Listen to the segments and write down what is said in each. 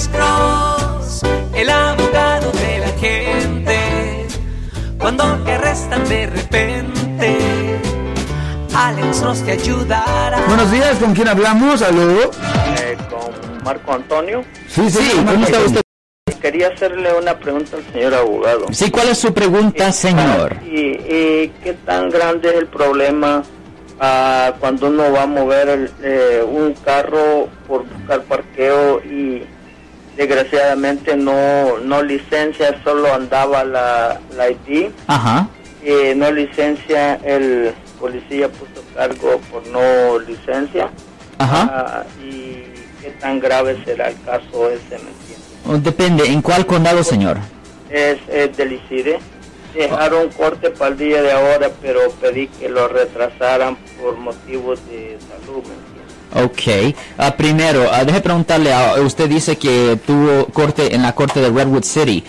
Alex Cross, el abogado de la gente. Cuando te arrestan de repente, Alex Cross te ayudará. Buenos días, ¿con quién hablamos? ¿Aló? Eh, con Marco Antonio. Sí, Sí, ¿cómo está usted? Quería hacerle una pregunta al señor abogado. Sí, ¿cuál es su pregunta, señor? ¿Y, y qué tan grande es el problema ah, cuando uno va a mover el, eh, un carro por buscar parqueo desgraciadamente no, no licencia, solo andaba la, la ID, Ajá. no licencia, el policía puso cargo por no licencia? Ajá. Ah, ¿Y qué tan grave será el caso ese, me entiende? Oh, Depende, ¿en cuál condado, señor? es, es del ICIDE. Dejaron corte para el día de ahora, pero pedí que lo retrasaran por motivos de salud. Ok. Ah, primero, ah, deje preguntarle, ah, usted dice que tuvo corte en la corte de Redwood City.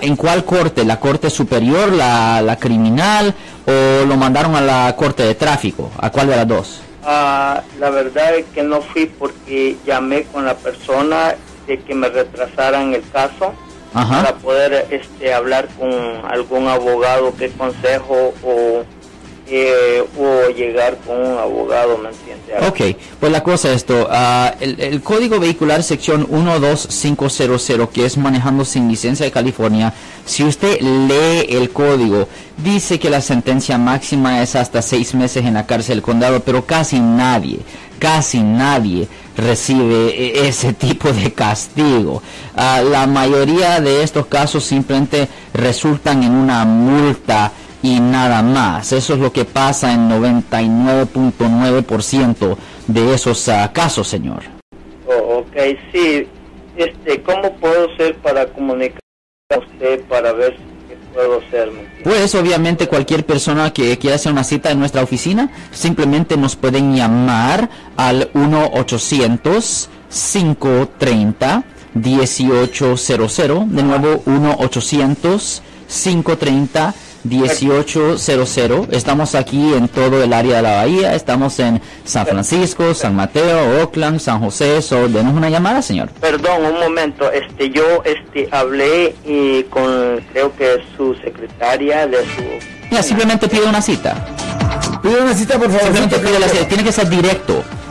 ¿En cuál corte? ¿La corte superior, la, la criminal o lo mandaron a la corte de tráfico? ¿A cuál de las dos? La verdad es que no fui porque llamé con la persona de que me retrasaran el caso Para poder este, hablar con algún abogado, qué consejo o llegar con un abogado, ¿me entiende? Ok, pues la cosa es esto, ah, el, el código vehicular sección 12500 que es manejando sin licencia de California, si usted lee el código, dice que la sentencia máxima es hasta seis meses en la cárcel del condado, pero casi nadie, casi nadie recibe e- ese tipo de castigo. Ah, la mayoría de estos casos simplemente resultan en una multa y nada más. Eso es lo que pasa en 99.9% de esos ah, casos, señor. Oh, ok, sí. Este, ¿Cómo puedo hacer para comunicar con usted para ver qué puedo hacer? Pues obviamente cualquier persona que quiera hacer una cita en nuestra oficina, simplemente nos pueden llamar al 1-800-530-1800. De nuevo, 1-800-530-1800. 1800. Estamos aquí en todo el área de la bahía. Estamos en San Francisco, San Mateo, Oakland, San José. So, denos una llamada, señor. Perdón, un momento. Este, yo este, hablé y con, creo que su secretaria de su... Mira, simplemente pide una cita. Pide una cita, por favor. Simplemente pide la cita. Tiene que ser directo.